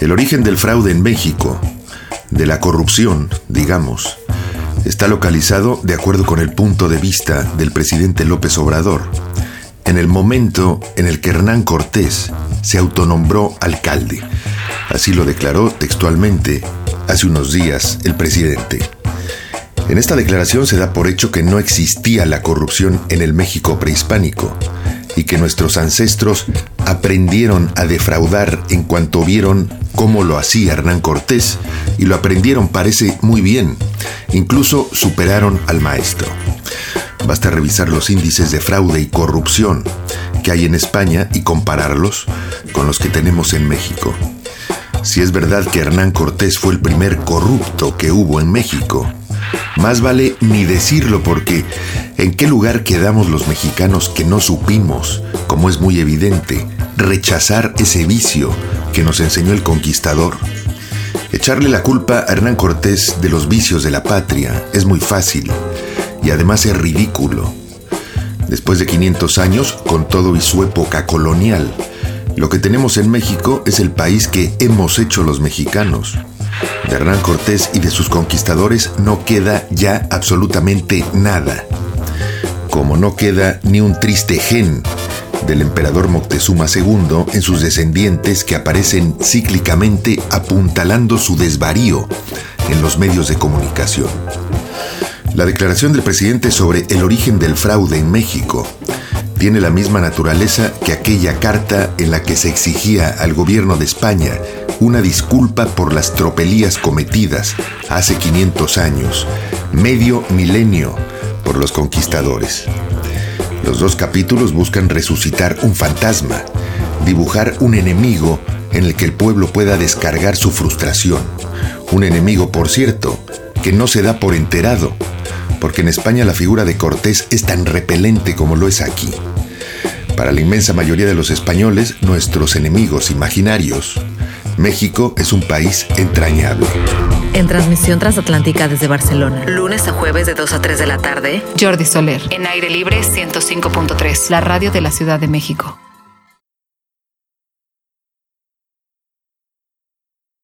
El origen del fraude en México, de la corrupción, digamos, está localizado de acuerdo con el punto de vista del presidente López Obrador, en el momento en el que Hernán Cortés se autonombró alcalde. Así lo declaró textualmente hace unos días el presidente. En esta declaración se da por hecho que no existía la corrupción en el México prehispánico y que nuestros ancestros aprendieron a defraudar en cuanto vieron cómo lo hacía Hernán Cortés y lo aprendieron parece muy bien, incluso superaron al maestro. Basta revisar los índices de fraude y corrupción que hay en España y compararlos con los que tenemos en México. Si es verdad que Hernán Cortés fue el primer corrupto que hubo en México, más vale ni decirlo porque ¿en qué lugar quedamos los mexicanos que no supimos, como es muy evidente, rechazar ese vicio que nos enseñó el conquistador? Echarle la culpa a Hernán Cortés de los vicios de la patria es muy fácil y además es ridículo. Después de 500 años, con todo y su época colonial, lo que tenemos en México es el país que hemos hecho los mexicanos. De Hernán Cortés y de sus conquistadores no queda ya absolutamente nada. Como no queda ni un triste gen del emperador Moctezuma II en sus descendientes que aparecen cíclicamente apuntalando su desvarío en los medios de comunicación. La declaración del presidente sobre el origen del fraude en México tiene la misma naturaleza que aquella carta en la que se exigía al gobierno de España una disculpa por las tropelías cometidas hace 500 años, medio milenio, por los conquistadores. Los dos capítulos buscan resucitar un fantasma, dibujar un enemigo en el que el pueblo pueda descargar su frustración. Un enemigo, por cierto, que no se da por enterado, porque en España la figura de Cortés es tan repelente como lo es aquí. Para la inmensa mayoría de los españoles, nuestros enemigos imaginarios, México es un país entrañable. En transmisión transatlántica desde Barcelona. Lunes a jueves de 2 a 3 de la tarde. Jordi Soler. En aire libre 105.3. La radio de la Ciudad de México.